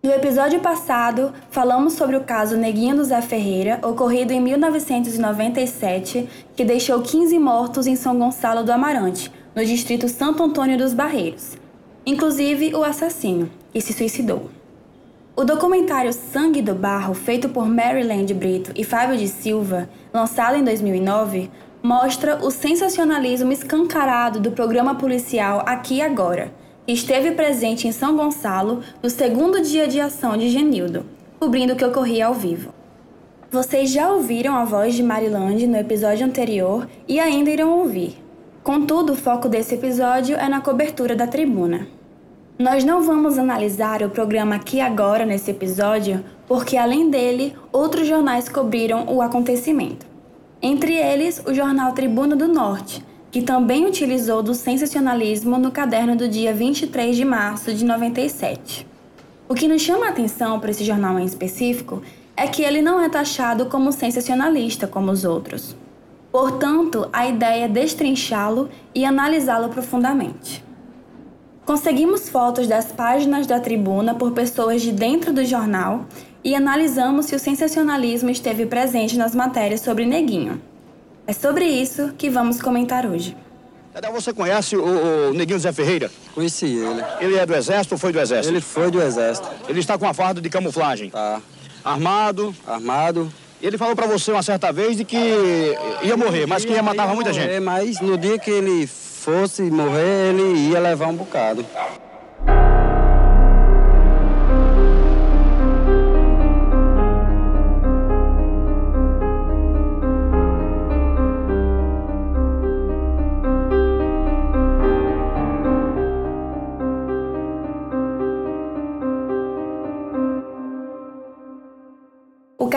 No episódio passado, falamos sobre o caso Neguinho do Zé Ferreira, ocorrido em 1997, que deixou 15 mortos em São Gonçalo do Amarante, no distrito Santo Antônio dos Barreiros, inclusive o assassino, que se suicidou. O documentário Sangue do Barro, feito por Maryland Brito e Fábio de Silva, lançado em 2009, mostra o sensacionalismo escancarado do programa policial Aqui Agora esteve presente em São Gonçalo no segundo dia de ação de Genildo, cobrindo o que ocorria ao vivo. Vocês já ouviram a voz de Marilande no episódio anterior e ainda irão ouvir. Contudo, o foco desse episódio é na cobertura da tribuna. Nós não vamos analisar o programa aqui agora nesse episódio, porque além dele, outros jornais cobriram o acontecimento. Entre eles, o jornal Tribuna do Norte, que também utilizou do sensacionalismo no caderno do dia 23 de março de 97. O que nos chama a atenção para esse jornal em específico é que ele não é taxado como sensacionalista como os outros. Portanto, a ideia é destrinchá-lo e analisá-lo profundamente. Conseguimos fotos das páginas da tribuna por pessoas de dentro do jornal e analisamos se o sensacionalismo esteve presente nas matérias sobre Neguinho. É sobre isso que vamos comentar hoje. Você conhece o, o Neguinho Zé Ferreira? Conheci ele. Ele é do Exército ou foi do Exército? Ele foi do Exército. Ele está com a farda de camuflagem? Tá. Armado? Armado. Ele falou para você uma certa vez de que ia morrer, mas que ia matar muita morrer, gente. Mas no dia que ele fosse morrer, ele ia levar um bocado.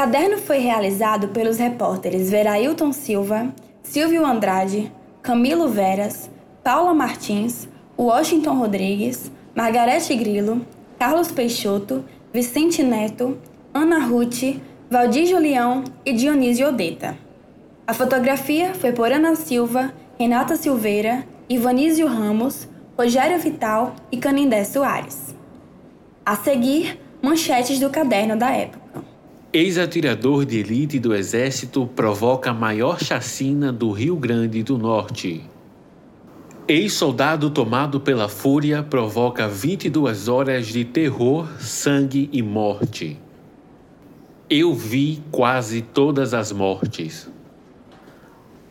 Caderno foi realizado pelos repórteres Verailton Silva, Silvio Andrade, Camilo Veras, Paula Martins, Washington Rodrigues, Margarete Grilo, Carlos Peixoto, Vicente Neto, Ana Ruth, Valdir Julião e Dionísio Odeta. A fotografia foi por Ana Silva, Renata Silveira, Ivanísio Ramos, Rogério Vital e Canindé Soares. A seguir, manchetes do caderno da época. Ex-atirador de elite do Exército provoca a maior chacina do Rio Grande do Norte. Ex-soldado tomado pela fúria provoca 22 horas de terror, sangue e morte. Eu vi quase todas as mortes.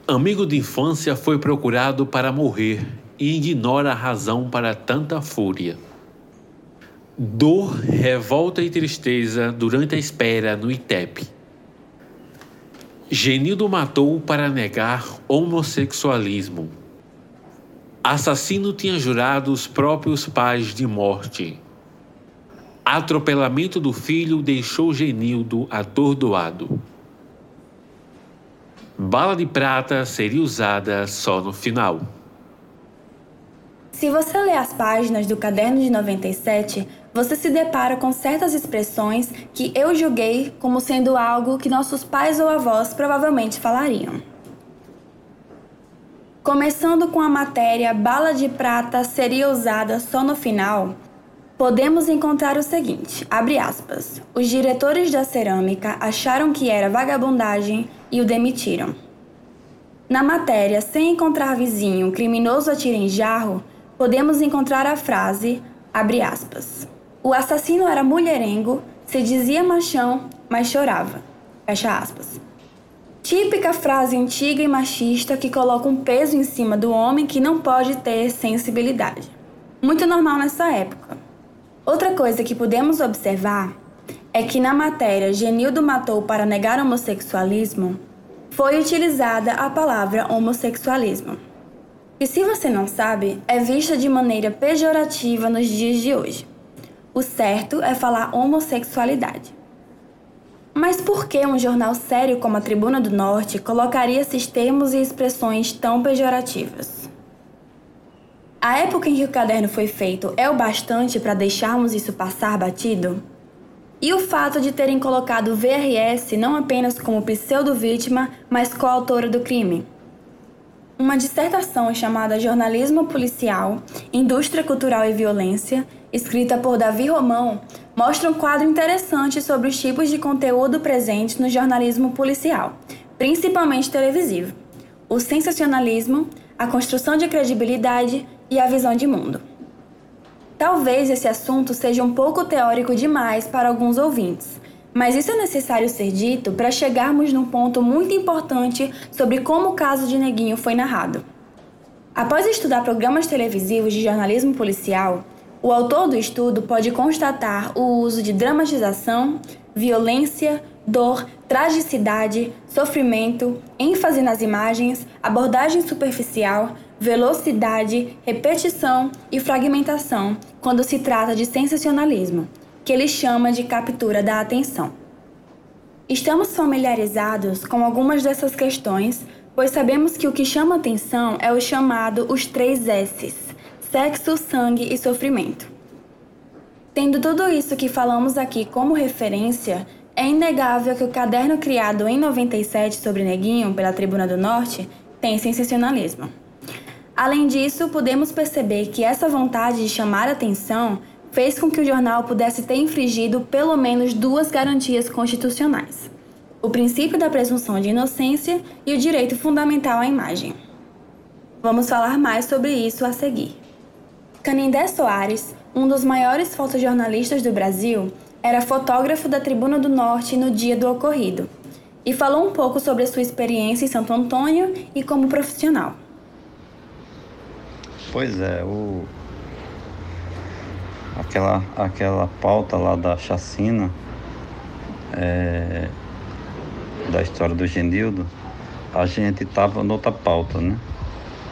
Amigo de infância foi procurado para morrer e ignora a razão para tanta fúria. Dor, revolta e tristeza durante a espera no ITEP. Genildo matou para negar homossexualismo. Assassino tinha jurado os próprios pais de morte. Atropelamento do filho deixou Genildo atordoado. Bala de prata seria usada só no final. Se você ler as páginas do caderno de 97, você se depara com certas expressões que eu julguei como sendo algo que nossos pais ou avós provavelmente falariam. Começando com a matéria bala de prata seria usada só no final, podemos encontrar o seguinte, abre aspas, os diretores da cerâmica acharam que era vagabundagem e o demitiram. Na matéria Sem encontrar vizinho, criminoso atira em jarro, podemos encontrar a frase, abre aspas, o assassino era mulherengo, se dizia machão, mas chorava, fecha aspas. Típica frase antiga e machista que coloca um peso em cima do homem que não pode ter sensibilidade. Muito normal nessa época. Outra coisa que podemos observar é que na matéria Genildo matou para negar homossexualismo foi utilizada a palavra homossexualismo. E se você não sabe, é vista de maneira pejorativa nos dias de hoje. O certo é falar homossexualidade. Mas por que um jornal sério como a Tribuna do Norte colocaria esses termos e expressões tão pejorativas? A época em que o caderno foi feito é o bastante para deixarmos isso passar batido? E o fato de terem colocado VRS não apenas como pseudo-vítima, mas coautora do crime? Uma dissertação chamada Jornalismo Policial, Indústria Cultural e Violência, escrita por Davi Romão, mostra um quadro interessante sobre os tipos de conteúdo presentes no jornalismo policial, principalmente televisivo: o sensacionalismo, a construção de credibilidade e a visão de mundo. Talvez esse assunto seja um pouco teórico demais para alguns ouvintes, mas isso é necessário ser dito para chegarmos num ponto muito importante sobre como o caso de Neguinho foi narrado. Após estudar programas televisivos de jornalismo policial, o autor do estudo pode constatar o uso de dramatização, violência, dor, tragicidade, sofrimento, ênfase nas imagens, abordagem superficial, velocidade, repetição e fragmentação quando se trata de sensacionalismo, que ele chama de captura da atenção. Estamos familiarizados com algumas dessas questões, pois sabemos que o que chama atenção é o chamado os três S's: sexo, sangue e sofrimento. Tendo tudo isso que falamos aqui como referência, é inegável que o caderno criado em 97 sobre Neguinho pela Tribuna do Norte tem sensacionalismo. Além disso, podemos perceber que essa vontade de chamar atenção fez com que o jornal pudesse ter infringido pelo menos duas garantias constitucionais: o princípio da presunção de inocência e o direito fundamental à imagem. Vamos falar mais sobre isso a seguir. Canindé Soares, um dos maiores fotojornalistas do Brasil, era fotógrafo da Tribuna do Norte no dia do ocorrido e falou um pouco sobre a sua experiência em Santo Antônio e como profissional. Pois é, o... aquela, aquela pauta lá da chacina é... da história do Genildo, a gente estava noutra pauta, né?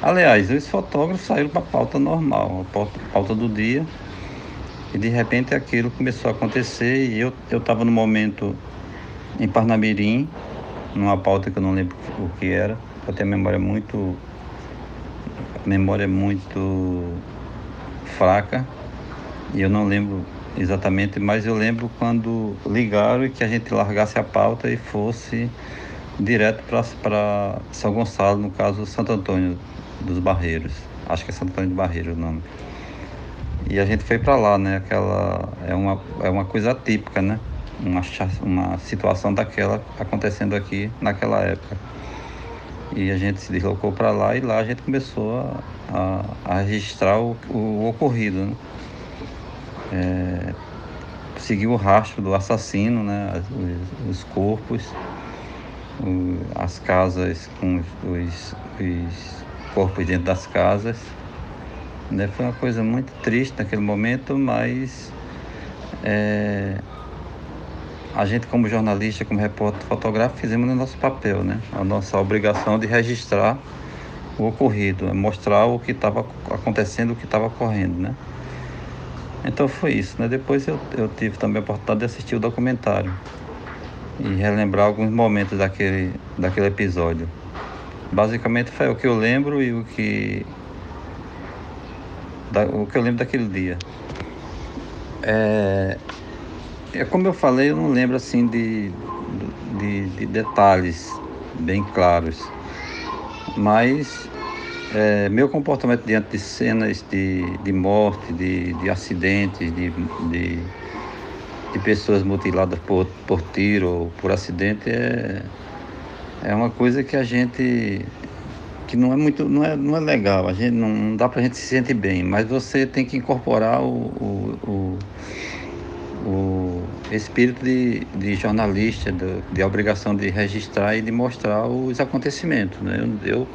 Aliás, os fotógrafos saíram para a pauta normal, a pauta, do dia, e de repente aquilo começou a acontecer e eu estava no momento em Parnamirim, numa pauta que eu não lembro o que era, eu tenho a memória muito memória muito fraca e eu não lembro exatamente, mas eu lembro quando ligaram e que a gente largasse a pauta e fosse direto para São Gonçalo, no caso Santo Antônio dos Barreiros. Acho que é Santo Antônio dos Barreiros o nome. E a gente foi para lá, né? Aquela é uma é uma coisa típica, né? Uma uma situação daquela acontecendo aqui naquela época. E a gente se deslocou para lá e lá a gente começou a, a, a registrar o, o, ocorrido. Né? É, seguiu o rastro do assassino, né? os, os corpos, o, as casas com os, os, corpos dentro das casas. Né? Foi uma coisa muito triste naquele momento, mas é, a gente como jornalista, como repórter fotográfico, fizemos o nosso papel, né? A nossa obrigação de registrar o ocorrido, é mostrar o que estava acontecendo, o que estava ocorrendo, né? Então foi isso, né? Depois eu, eu tive também a oportunidade de assistir o documentário e relembrar alguns momentos daquele, daquele episódio. Basicamente foi o que eu lembro e o que da, o que eu lembro daquele dia. É, é como eu falei, eu não lembro assim de, de, de detalhes bem claros, mas é, meu comportamento diante de cenas de, de morte, de, de acidentes, de, de, de pessoas mutiladas por, por tiro ou por acidente é, é uma coisa que a gente que não é muito não é, não é legal a gente não, não dá para a gente se sentir bem mas você tem que incorporar o, o, o o espírito de, de jornalista, de, de obrigação de registrar e de mostrar os acontecimentos. Né? Eu, eu,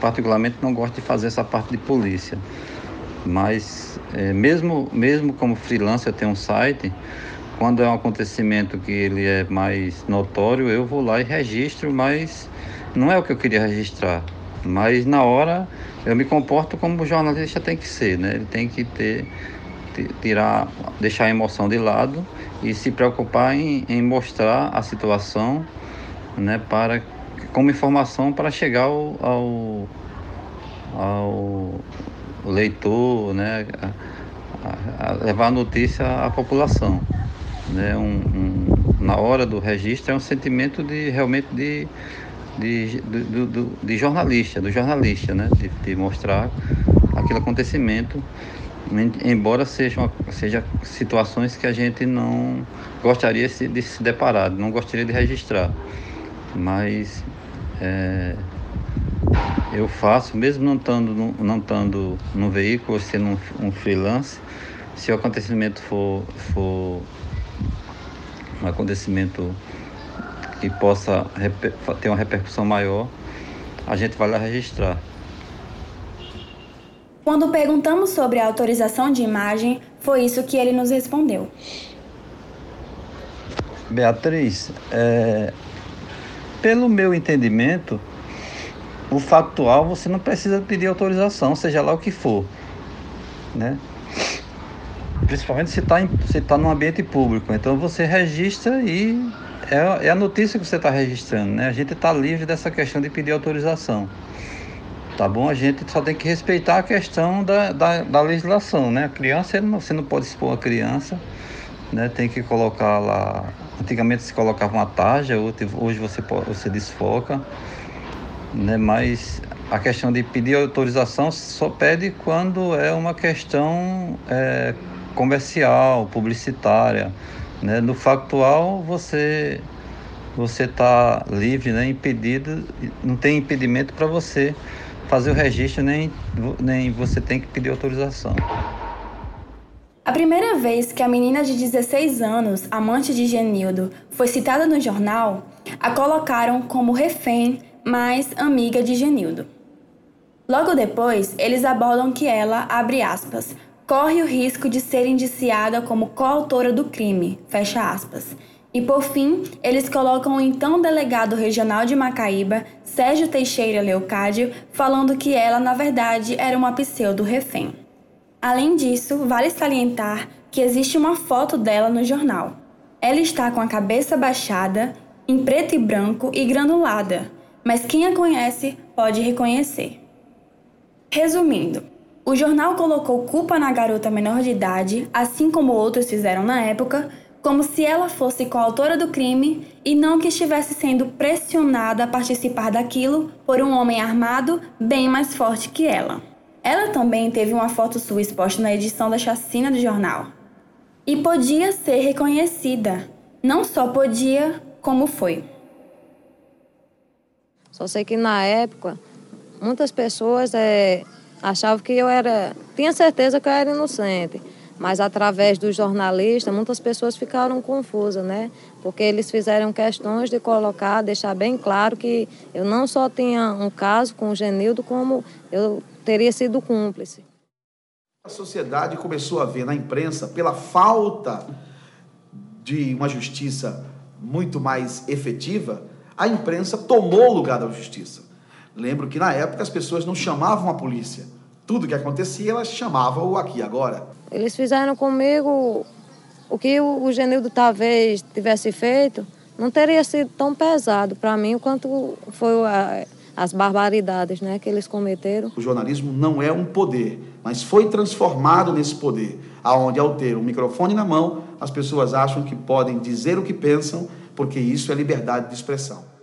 particularmente, não gosto de fazer essa parte de polícia, mas é, mesmo, mesmo como freelancer, eu tenho um site, quando é um acontecimento que ele é mais notório, eu vou lá e registro, mas não é o que eu queria registrar. Mas na hora eu me comporto como o jornalista tem que ser, né? Ele tem que ter tirar, deixar a emoção de lado e se preocupar em, em mostrar a situação, né, para como informação para chegar ao, ao, ao leitor, né, a, a levar a notícia à população, né, um, um, na hora do registro é um sentimento de realmente de de, de, jornalista, do jornalista, né, de, de mostrar aquele acontecimento embora sejam seja situações que a gente não gostaria de se deparar, não gostaria de registrar. Mas é, eu faço, mesmo não estando no, não estando no veículo, sendo um, um freelance, se o acontecimento for, for um acontecimento que possa ter uma repercussão maior, a gente vai lá registrar. Quando perguntamos sobre a autorização de imagem, foi isso que ele nos respondeu. Beatriz, é, pelo meu entendimento, o factual você não precisa pedir autorização, seja lá o que for, né? Principalmente se está se tá num ambiente público. Então você registra e é, é a notícia que você está registrando, né? A gente está livre dessa questão de pedir autorização. Tá bom? A gente só tem que respeitar a questão da, da, da legislação, né? A criança, você não pode expor a criança, né? Tem que colocar lá. Antigamente se colocava uma tarja, hoje você, você desfoca, né? Mas a questão de pedir autorização só pede quando é uma questão é, comercial, publicitária. Né? No factual, você você está livre, né? impedido, não tem impedimento para você fazer o registro, nem, nem você tem que pedir autorização. A primeira vez que a menina de 16 anos, amante de Genildo, foi citada no jornal, a colocaram como refém, mas amiga de Genildo. Logo depois, eles abordam que ela, abre aspas, corre o risco de ser indiciada como coautora do crime, fecha aspas, e por fim, eles colocam o então delegado regional de Macaíba, Sérgio Teixeira Leocádio, falando que ela, na verdade, era uma pseudo-refém. Além disso, vale salientar que existe uma foto dela no jornal. Ela está com a cabeça baixada, em preto e branco e granulada, mas quem a conhece pode reconhecer. Resumindo, o jornal colocou culpa na garota menor de idade, assim como outros fizeram na época, como se ela fosse coautora do crime e não que estivesse sendo pressionada a participar daquilo por um homem armado bem mais forte que ela. Ela também teve uma foto sua exposta na edição da chacina do jornal. E podia ser reconhecida. Não só podia, como foi. Só sei que na época muitas pessoas é, achavam que eu era. tinha certeza que eu era inocente. Mas através dos jornalistas, muitas pessoas ficaram confusas, né? Porque eles fizeram questões de colocar, deixar bem claro que eu não só tinha um caso com o Genildo, como eu teria sido cúmplice. A sociedade começou a ver na imprensa, pela falta de uma justiça muito mais efetiva, a imprensa tomou o lugar da justiça. Lembro que na época as pessoas não chamavam a polícia. Tudo que acontecia, elas chamavam o aqui agora. Eles fizeram comigo o que o Genildo talvez tivesse feito, não teria sido tão pesado para mim quanto foi a, as barbaridades né, que eles cometeram. O jornalismo não é um poder, mas foi transformado nesse poder, aonde ao ter um microfone na mão, as pessoas acham que podem dizer o que pensam, porque isso é liberdade de expressão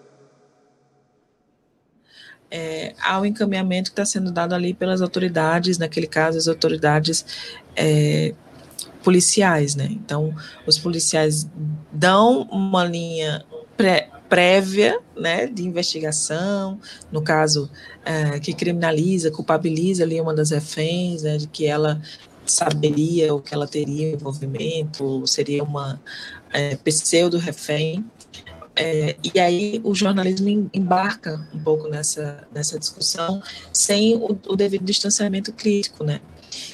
é, ao encaminhamento que está sendo dado ali pelas autoridades, naquele caso, as autoridades é, policiais, né? Então, os policiais dão uma linha pré, prévia, né, de investigação, no caso, é, que criminaliza, culpabiliza ali uma das reféns, né, de que ela saberia ou que ela teria envolvimento, seria uma é, pseudo-refém, é, e aí o jornalismo embarca um pouco nessa, nessa discussão sem o, o devido distanciamento crítico, né?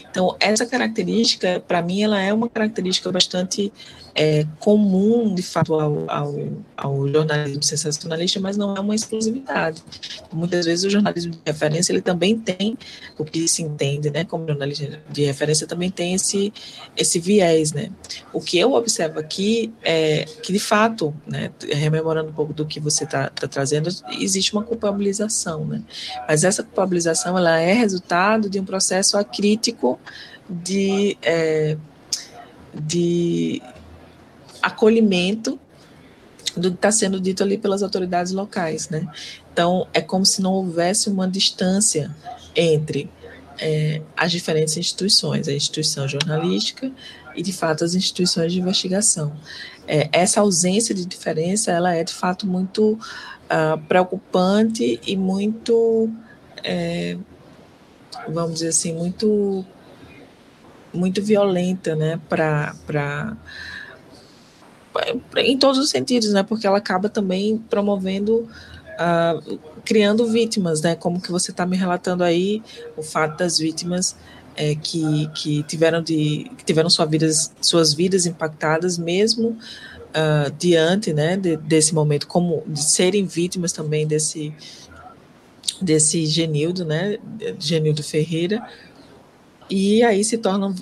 Então, essa característica, para mim, ela é uma característica bastante é, comum, de fato, ao, ao, ao, jornalismo sensacionalista, mas não é uma exclusividade. Muitas vezes o jornalismo de referência, ele também tem, o que se entende, né, como jornalismo de referência, também tem esse, esse viés, né. O que eu observo aqui é que, de fato, né, rememorando um pouco do que você está tá trazendo, existe uma culpabilização, né, mas essa culpabilização, ela é resultado de um processo acrítico de... É, de acolhimento do que está sendo dito ali pelas autoridades locais, né? Então, é como se não houvesse uma distância entre é, as diferentes instituições, a instituição jornalística e, de fato, as instituições de investigação. É, essa ausência de diferença, ela é, de fato, muito uh, preocupante e muito, é, vamos dizer assim, muito, muito violenta, né, para em todos os sentidos, né? Porque ela acaba também promovendo, uh, criando vítimas, né? Como que você está me relatando aí o fato das vítimas é, que, que tiveram de que tiveram sua vidas, suas vidas impactadas mesmo uh, diante, né? De, desse momento, como de serem vítimas também desse desse Genildo, né? Genildo Ferreira e aí se tornam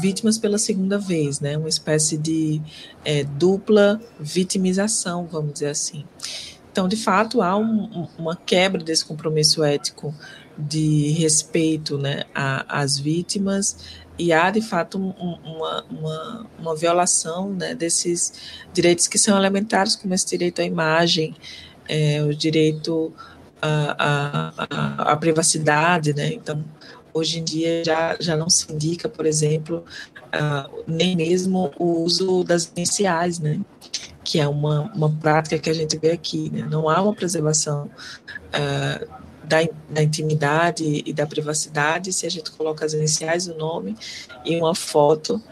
vítimas pela segunda vez, né? Uma espécie de é, dupla vitimização, vamos dizer assim. Então, de fato, há um, uma quebra desse compromisso ético de respeito né, às vítimas e há, de fato, um, uma, uma, uma, violação né, desses direitos que são elementares, como esse direito à imagem, é, o direito à, à, à privacidade, né? Então, Hoje em dia já, já não se indica, por exemplo, uh, nem mesmo o uso das iniciais, né? que é uma, uma prática que a gente vê aqui. Né? Não há uma preservação uh, da, da intimidade e da privacidade se a gente coloca as iniciais do nome e uma foto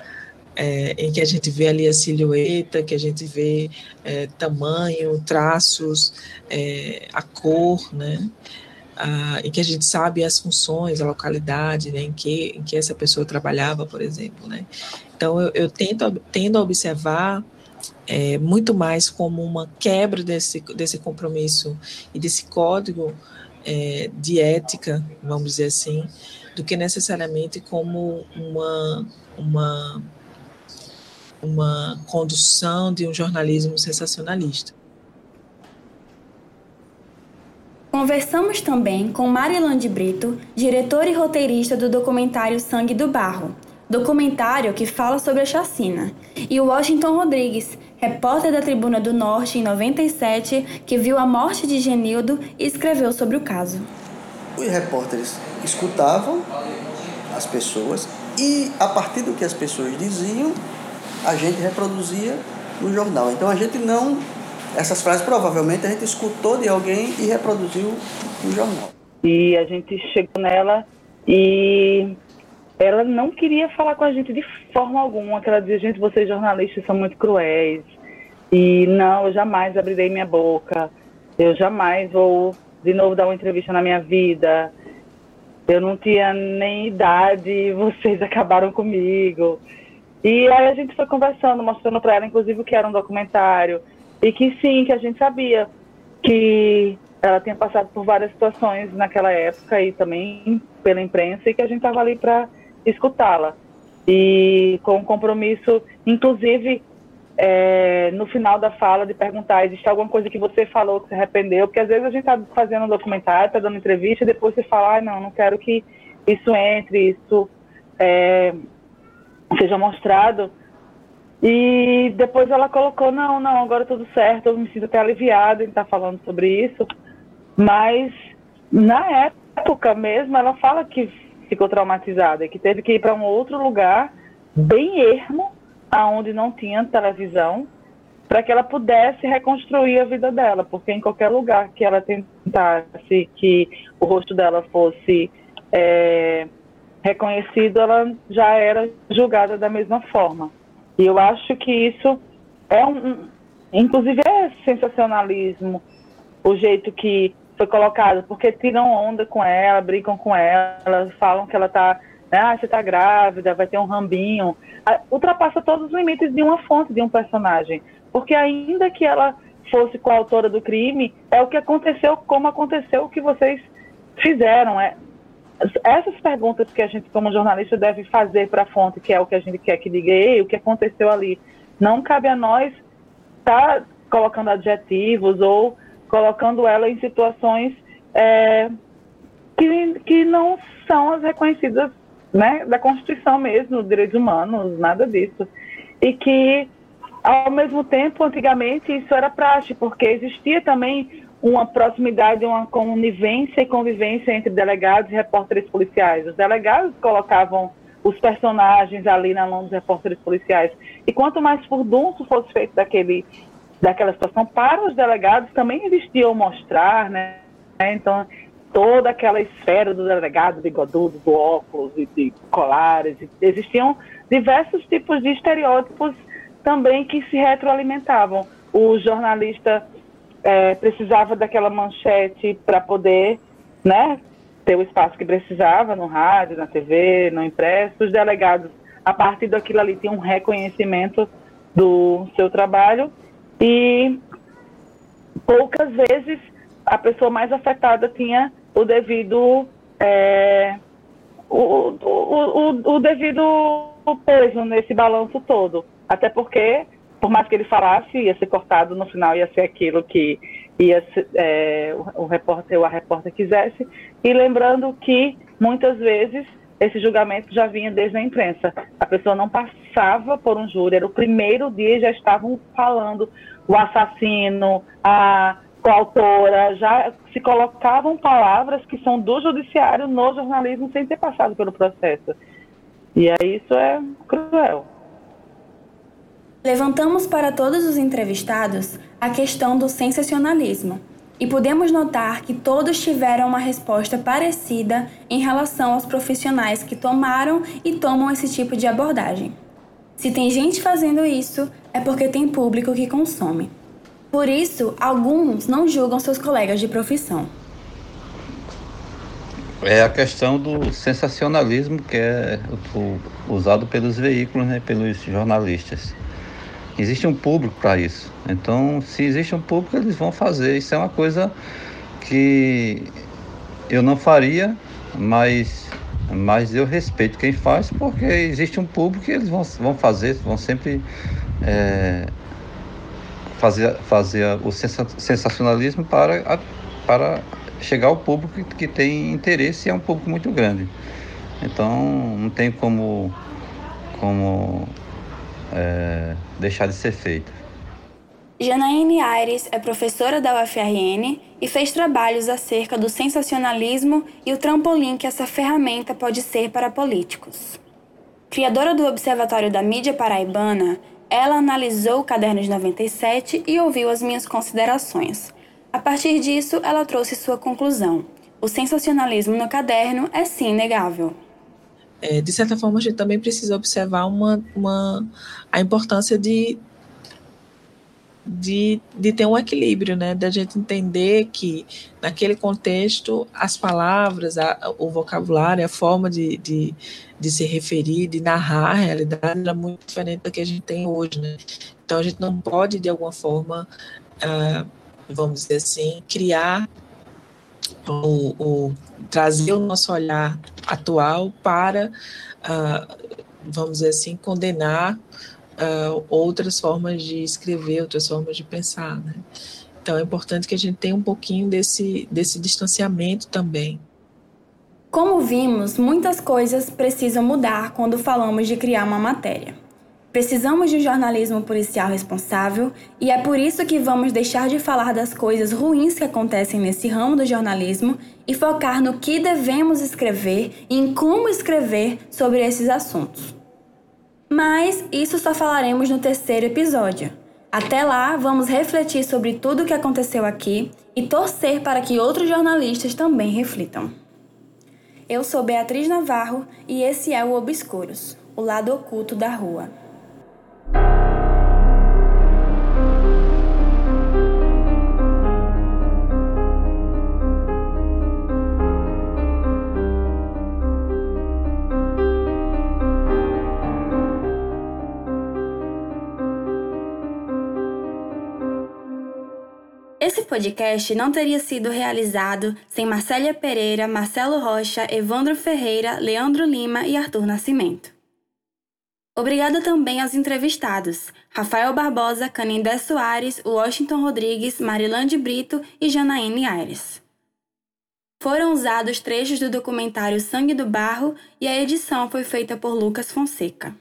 é, em que a gente vê ali a silhueta, que a gente vê é, tamanho, traços, é, a cor, né? Ah, em que a gente sabe as funções, a localidade né, em, que, em que essa pessoa trabalhava, por exemplo. Né? Então, eu, eu tento, tendo a observar é, muito mais como uma quebra desse, desse compromisso e desse código é, de ética, vamos dizer assim, do que necessariamente como uma, uma, uma condução de um jornalismo sensacionalista. Conversamos também com Marilan de Brito, diretora e roteirista do documentário Sangue do Barro, documentário que fala sobre a chacina, e Washington Rodrigues, repórter da Tribuna do Norte em 97, que viu a morte de Genildo e escreveu sobre o caso. Os repórteres escutavam as pessoas e, a partir do que as pessoas diziam, a gente reproduzia no jornal. Então a gente não essas frases provavelmente a gente escutou de alguém e reproduziu no jornal. E a gente chegou nela e ela não queria falar com a gente de forma alguma, que ela dizia, gente, vocês jornalistas são muito cruéis. E não, eu jamais abrirei minha boca. Eu jamais vou de novo dar uma entrevista na minha vida. Eu não tinha nem idade, vocês acabaram comigo. E aí a gente foi conversando, mostrando para ela, inclusive, o que era um documentário, e que sim, que a gente sabia que ela tinha passado por várias situações naquela época e também pela imprensa e que a gente estava ali para escutá-la. E com um compromisso, inclusive, é, no final da fala, de perguntar: existe alguma coisa que você falou que se arrependeu? Porque às vezes a gente está fazendo um documentário, está dando entrevista, e depois você fala: ah, não, não quero que isso entre, isso é, seja mostrado. E depois ela colocou, não, não, agora tudo certo, eu me sinto até aliviada em estar falando sobre isso. Mas na época mesmo, ela fala que ficou traumatizada, que teve que ir para um outro lugar, bem ermo, aonde não tinha televisão, para que ela pudesse reconstruir a vida dela, porque em qualquer lugar que ela tentasse que o rosto dela fosse é, reconhecido, ela já era julgada da mesma forma. E eu acho que isso é um, inclusive é sensacionalismo, o jeito que foi colocado, porque tiram onda com ela, brincam com ela, falam que ela está, né, ah, você está grávida, vai ter um rambinho, ultrapassa todos os limites de uma fonte, de um personagem, porque ainda que ela fosse coautora do crime, é o que aconteceu, como aconteceu o que vocês fizeram, é essas perguntas que a gente, como jornalista, deve fazer para a fonte, que é o que a gente quer que diga, Ei, o que aconteceu ali, não cabe a nós estar tá colocando adjetivos ou colocando ela em situações é, que, que não são as reconhecidas né, da Constituição mesmo, direitos humanos, nada disso. E que, ao mesmo tempo, antigamente, isso era praxe, porque existia também uma proximidade, uma conivência e convivência entre delegados e repórteres policiais. Os delegados colocavam os personagens ali na mão dos repórteres policiais. E quanto mais furdunço fosse feito daquele, daquela situação, para os delegados também existia o mostrar, né? Então, toda aquela esfera do delegado bigodudo, do óculos e de colares, existiam diversos tipos de estereótipos também que se retroalimentavam. O jornalista é, precisava daquela manchete para poder né, ter o espaço que precisava no rádio, na TV, no impresso. Os delegados, a partir daquilo ali, tinham um reconhecimento do seu trabalho e poucas vezes a pessoa mais afetada tinha o devido é, o, o, o, o devido peso nesse balanço todo. Até porque por mais que ele falasse, ia ser cortado no final, ia ser aquilo que ia ser, é, o, repórter ou a repórter quisesse. E lembrando que muitas vezes esse julgamento já vinha desde a imprensa. A pessoa não passava por um júri, era o primeiro dia e já estavam falando o assassino, a coautora, já se colocavam palavras que são do judiciário no jornalismo sem ter passado pelo processo. E aí isso é cruel. Levantamos para todos os entrevistados a questão do sensacionalismo e podemos notar que todos tiveram uma resposta parecida em relação aos profissionais que tomaram e tomam esse tipo de abordagem. Se tem gente fazendo isso, é porque tem público que consome. Por isso, alguns não julgam seus colegas de profissão. É a questão do sensacionalismo que é usado pelos veículos, né, pelos jornalistas. Existe um público para isso. Então, se existe um público, eles vão fazer. Isso é uma coisa que eu não faria, mas, mas eu respeito quem faz, porque existe um público e eles vão, vão fazer, vão sempre é, fazer, fazer o sensacionalismo para, para chegar ao público que, que tem interesse e é um público muito grande. Então, não tem como, como é, deixar de ser feita. Janaíne Aires é professora da UFRN e fez trabalhos acerca do sensacionalismo e o trampolim que essa ferramenta pode ser para políticos. Criadora do Observatório da Mídia Paraibana, ela analisou o Caderno de 97 e ouviu as minhas considerações. A partir disso, ela trouxe sua conclusão. O sensacionalismo no caderno é sim inegável é, de certa forma, a gente também precisa observar uma, uma, a importância de, de, de ter um equilíbrio, né? Da gente entender que, naquele contexto, as palavras, a, o vocabulário, a forma de, de, de se referir, de narrar a realidade era muito diferente da que a gente tem hoje, né? Então, a gente não pode, de alguma forma, uh, vamos dizer assim, criar o, o, trazer o nosso olhar atual para, uh, vamos dizer assim, condenar uh, outras formas de escrever, outras formas de pensar, né? Então é importante que a gente tenha um pouquinho desse, desse distanciamento também. Como vimos, muitas coisas precisam mudar quando falamos de criar uma matéria. Precisamos de um jornalismo policial responsável e é por isso que vamos deixar de falar das coisas ruins que acontecem nesse ramo do jornalismo e focar no que devemos escrever e em como escrever sobre esses assuntos. Mas isso só falaremos no terceiro episódio. Até lá, vamos refletir sobre tudo o que aconteceu aqui e torcer para que outros jornalistas também reflitam. Eu sou Beatriz Navarro e esse é o Obscuros, o lado oculto da rua. Esse podcast não teria sido realizado sem Marcélia Pereira, Marcelo Rocha, Evandro Ferreira, Leandro Lima e Arthur Nascimento. Obrigada também aos entrevistados, Rafael Barbosa, Canindé Soares, Washington Rodrigues, Marilande Brito e Janaíne Aires. Foram usados trechos do documentário Sangue do Barro e a edição foi feita por Lucas Fonseca.